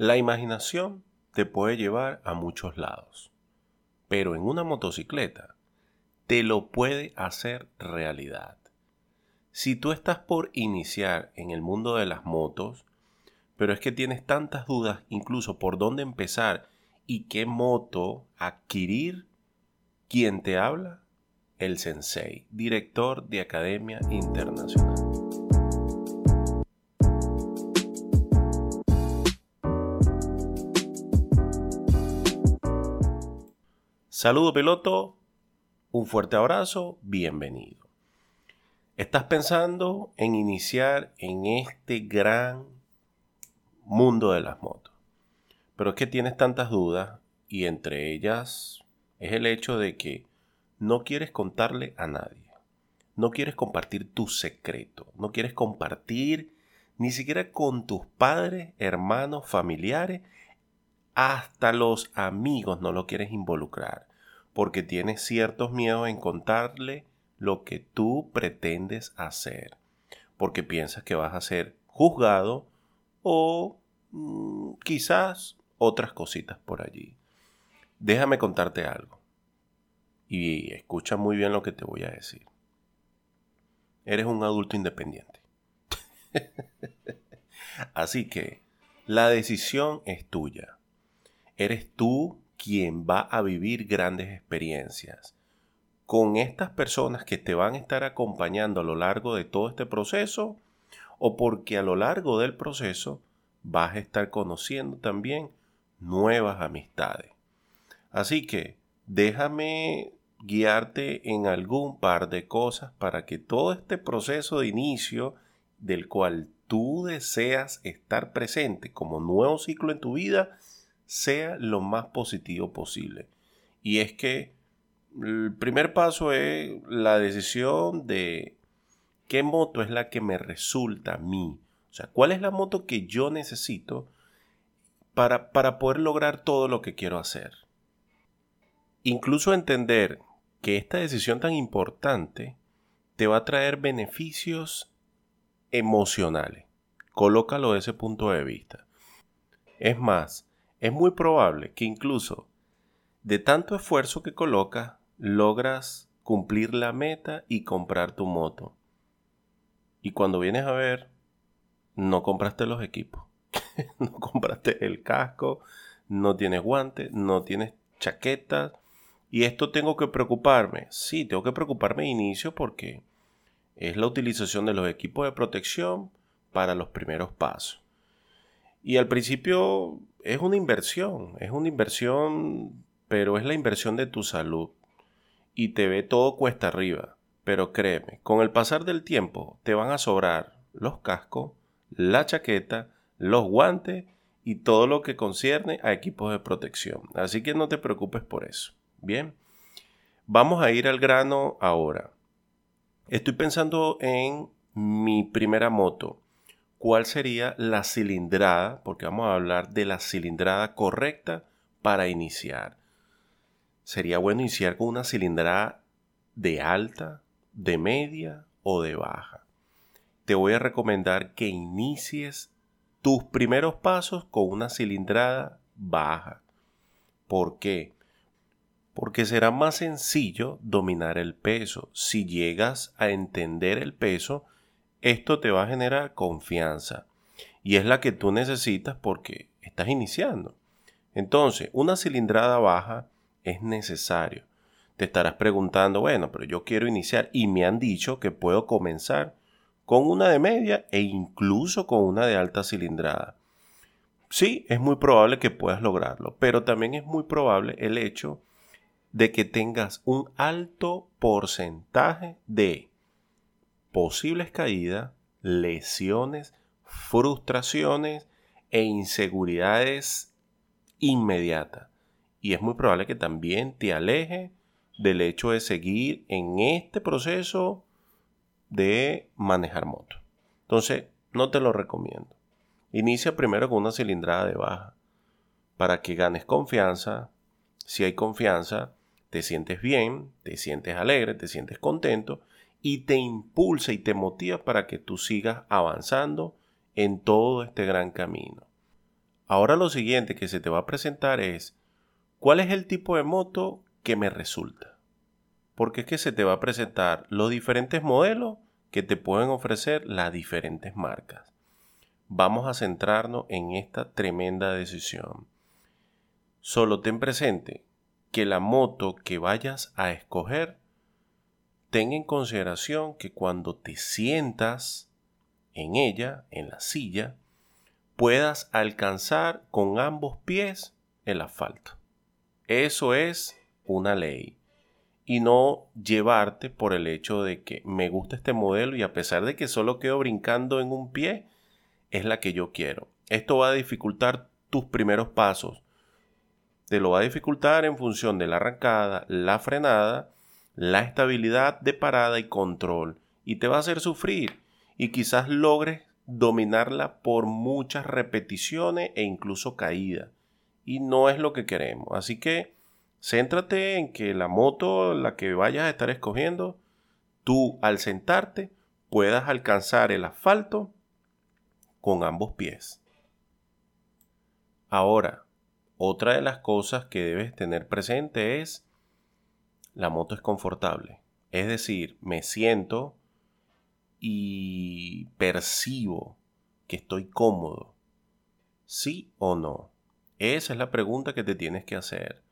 La imaginación te puede llevar a muchos lados, pero en una motocicleta te lo puede hacer realidad. Si tú estás por iniciar en el mundo de las motos, pero es que tienes tantas dudas incluso por dónde empezar y qué moto adquirir, ¿quién te habla? El sensei, director de Academia Internacional. Saludo piloto, un fuerte abrazo, bienvenido. ¿Estás pensando en iniciar en este gran mundo de las motos? Pero es que tienes tantas dudas y entre ellas es el hecho de que no quieres contarle a nadie. No quieres compartir tu secreto. No quieres compartir ni siquiera con tus padres, hermanos, familiares. Hasta los amigos no lo quieres involucrar porque tienes ciertos miedos en contarle lo que tú pretendes hacer, porque piensas que vas a ser juzgado o mm, quizás otras cositas por allí. Déjame contarte algo y escucha muy bien lo que te voy a decir. Eres un adulto independiente. Así que la decisión es tuya. Eres tú quien va a vivir grandes experiencias. Con estas personas que te van a estar acompañando a lo largo de todo este proceso o porque a lo largo del proceso vas a estar conociendo también nuevas amistades. Así que déjame guiarte en algún par de cosas para que todo este proceso de inicio del cual tú deseas estar presente como nuevo ciclo en tu vida sea lo más positivo posible. Y es que el primer paso es la decisión de qué moto es la que me resulta a mí. O sea, cuál es la moto que yo necesito para, para poder lograr todo lo que quiero hacer. Incluso entender que esta decisión tan importante te va a traer beneficios emocionales. Colócalo de ese punto de vista. Es más, es muy probable que incluso de tanto esfuerzo que colocas, logras cumplir la meta y comprar tu moto. Y cuando vienes a ver, no compraste los equipos, no compraste el casco, no tienes guantes, no tienes chaquetas. Y esto tengo que preocuparme. Sí, tengo que preocuparme de inicio porque es la utilización de los equipos de protección para los primeros pasos. Y al principio es una inversión, es una inversión, pero es la inversión de tu salud. Y te ve todo cuesta arriba. Pero créeme, con el pasar del tiempo te van a sobrar los cascos, la chaqueta, los guantes y todo lo que concierne a equipos de protección. Así que no te preocupes por eso. Bien, vamos a ir al grano ahora. Estoy pensando en mi primera moto cuál sería la cilindrada, porque vamos a hablar de la cilindrada correcta para iniciar. Sería bueno iniciar con una cilindrada de alta, de media o de baja. Te voy a recomendar que inicies tus primeros pasos con una cilindrada baja. ¿Por qué? Porque será más sencillo dominar el peso. Si llegas a entender el peso, esto te va a generar confianza y es la que tú necesitas porque estás iniciando. Entonces, una cilindrada baja es necesario. Te estarás preguntando, bueno, pero yo quiero iniciar y me han dicho que puedo comenzar con una de media e incluso con una de alta cilindrada. Sí, es muy probable que puedas lograrlo, pero también es muy probable el hecho de que tengas un alto porcentaje de posibles caídas, lesiones, frustraciones e inseguridades inmediatas. Y es muy probable que también te aleje del hecho de seguir en este proceso de manejar moto. Entonces, no te lo recomiendo. Inicia primero con una cilindrada de baja para que ganes confianza. Si hay confianza, te sientes bien, te sientes alegre, te sientes contento y te impulsa y te motiva para que tú sigas avanzando en todo este gran camino. Ahora lo siguiente que se te va a presentar es cuál es el tipo de moto que me resulta. Porque es que se te va a presentar los diferentes modelos que te pueden ofrecer las diferentes marcas. Vamos a centrarnos en esta tremenda decisión. Solo ten presente que la moto que vayas a escoger ten en consideración que cuando te sientas en ella, en la silla, puedas alcanzar con ambos pies el asfalto. Eso es una ley. Y no llevarte por el hecho de que me gusta este modelo y a pesar de que solo quedo brincando en un pie, es la que yo quiero. Esto va a dificultar tus primeros pasos. Te lo va a dificultar en función de la arrancada, la frenada, la estabilidad de parada y control. Y te va a hacer sufrir. Y quizás logres dominarla por muchas repeticiones e incluso caídas. Y no es lo que queremos. Así que céntrate en que la moto, la que vayas a estar escogiendo, tú al sentarte puedas alcanzar el asfalto con ambos pies. Ahora, otra de las cosas que debes tener presente es la moto es confortable. Es decir, me siento y percibo que estoy cómodo? ¿Sí o no? Esa es la pregunta que te tienes que hacer.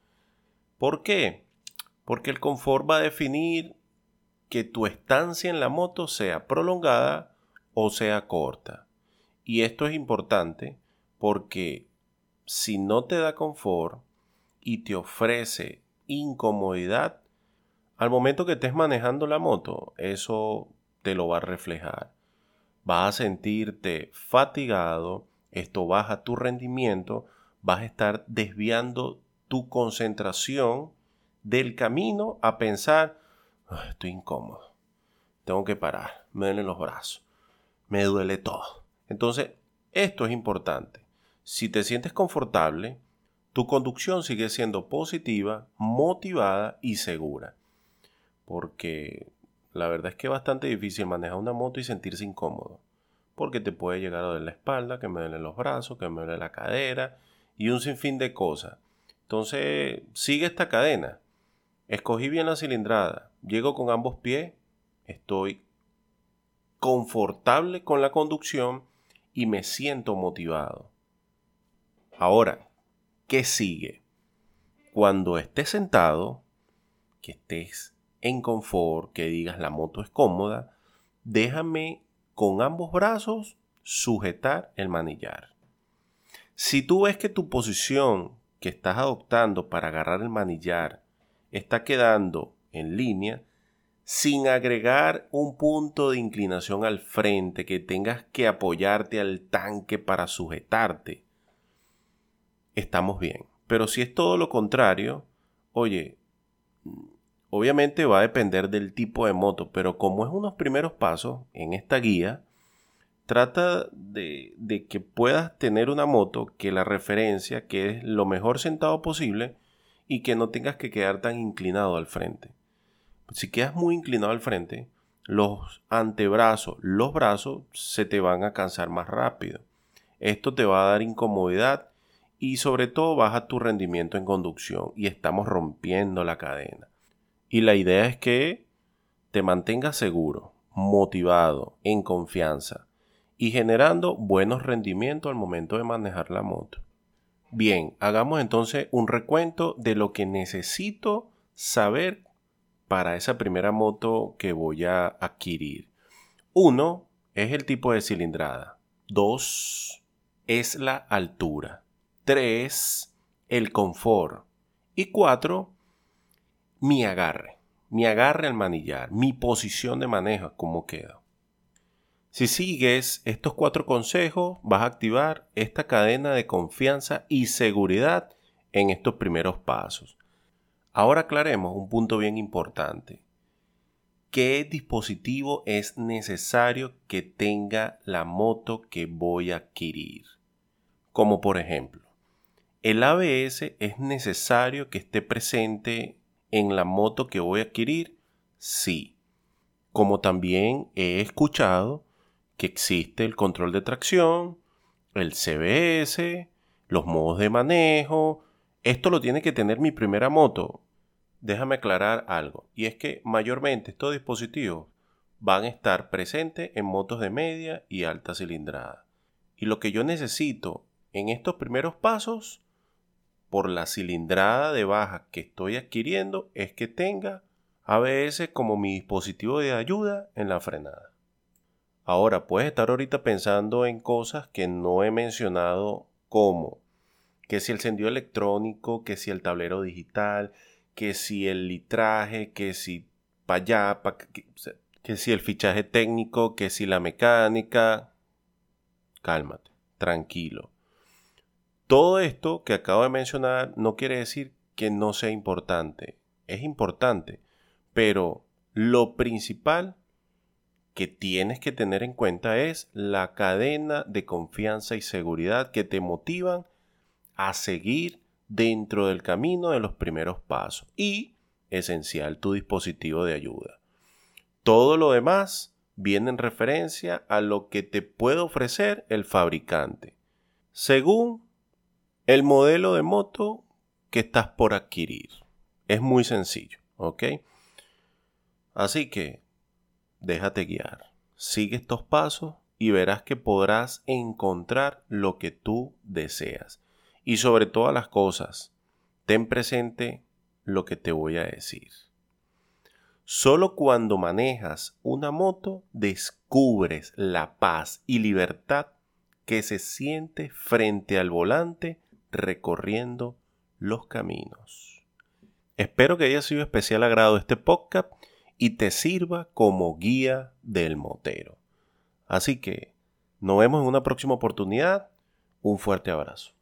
¿Por qué? Porque el confort va a definir que tu estancia en la moto sea prolongada o sea corta. Y esto es importante porque si no te da confort y te ofrece incomodidad, al momento que estés manejando la moto, eso te lo va a reflejar. Vas a sentirte fatigado, esto baja tu rendimiento, vas a estar desviando tu concentración del camino a pensar, estoy incómodo, tengo que parar, me duelen los brazos, me duele todo. Entonces, esto es importante. Si te sientes confortable, tu conducción sigue siendo positiva, motivada y segura. Porque la verdad es que es bastante difícil manejar una moto y sentirse incómodo. Porque te puede llegar a doler la espalda, que me duelen los brazos, que me duele la cadera y un sinfín de cosas. Entonces, sigue esta cadena. Escogí bien la cilindrada. Llego con ambos pies. Estoy confortable con la conducción y me siento motivado. Ahora, ¿qué sigue? Cuando estés sentado, que estés en confort, que digas la moto es cómoda, déjame con ambos brazos sujetar el manillar. Si tú ves que tu posición que estás adoptando para agarrar el manillar está quedando en línea, sin agregar un punto de inclinación al frente, que tengas que apoyarte al tanque para sujetarte, estamos bien. Pero si es todo lo contrario, oye, Obviamente va a depender del tipo de moto, pero como es unos primeros pasos en esta guía, trata de, que puedas tener una moto que la referencia que es lo mejor sentado posible y que no tengas que quedar tan inclinado al frente. Si quedas muy inclinado al frente, los antebrazos, los brazos se te van a cansar más rápido. Esto te va a dar incomodidad y sobre todo baja tu rendimiento en conducción y estamos rompiendo la cadena. Y la idea es que te mantengas seguro, motivado, en confianza y generando buenos rendimientos al momento de manejar la moto. Bien, hagamos entonces un recuento de lo que necesito saber para esa primera moto que voy a adquirir. Uno es el tipo de cilindrada. Dos es la altura. Tres, el confort. Y cuatro, mi agarre, mi agarre al manillar, mi posición de manejo, cómo queda. Si sigues estos cuatro consejos, vas a activar esta cadena de confianza y seguridad en estos primeros pasos. Ahora aclaremos un punto bien importante. ¿Qué dispositivo es necesario que tenga la moto que voy a adquirir? Como por ejemplo, el ABS es necesario que esté presente en la moto que voy a adquirir? Sí. Como también he escuchado que existe el control de tracción, el CBS, los modos de manejo. Esto lo tiene que tener mi primera moto. Déjame aclarar algo, y es que mayormente estos dispositivos van a estar presentes en motos de media y alta cilindrada. Y lo que yo necesito en estos primeros pasos, por la cilindrada de baja que estoy adquiriendo, es que tenga ABS como mi dispositivo de ayuda en la frenada. Ahora, puedes estar ahorita pensando en cosas que no he mencionado como que si el encendido electrónico, que si el tablero digital, que si el litraje, que si para allá, que si el fichaje técnico, que si la mecánica. Cálmate, tranquilo. Todo esto que acabo de mencionar no quiere decir que no sea importante. Es importante, pero lo principal que tienes que tener en cuenta es la cadena de confianza y seguridad que te motivan a seguir dentro del camino de los primeros pasos y, esencial, tu dispositivo de ayuda. Todo lo demás viene en referencia a lo que te puede ofrecer el fabricante, según el modelo de moto que estás por adquirir. Es muy sencillo, ¿ok? Así que déjate guiar, sigue estos pasos y verás que podrás encontrar lo que tú deseas. Y sobre todas las cosas, ten presente lo que te voy a decir. Solo cuando manejas una moto descubres la paz y libertad que se siente frente al volante recorriendo los caminos. Espero que haya sido especial agrado este podcast y te sirva como guía del motero. Así que nos vemos en una próxima oportunidad. Un fuerte abrazo.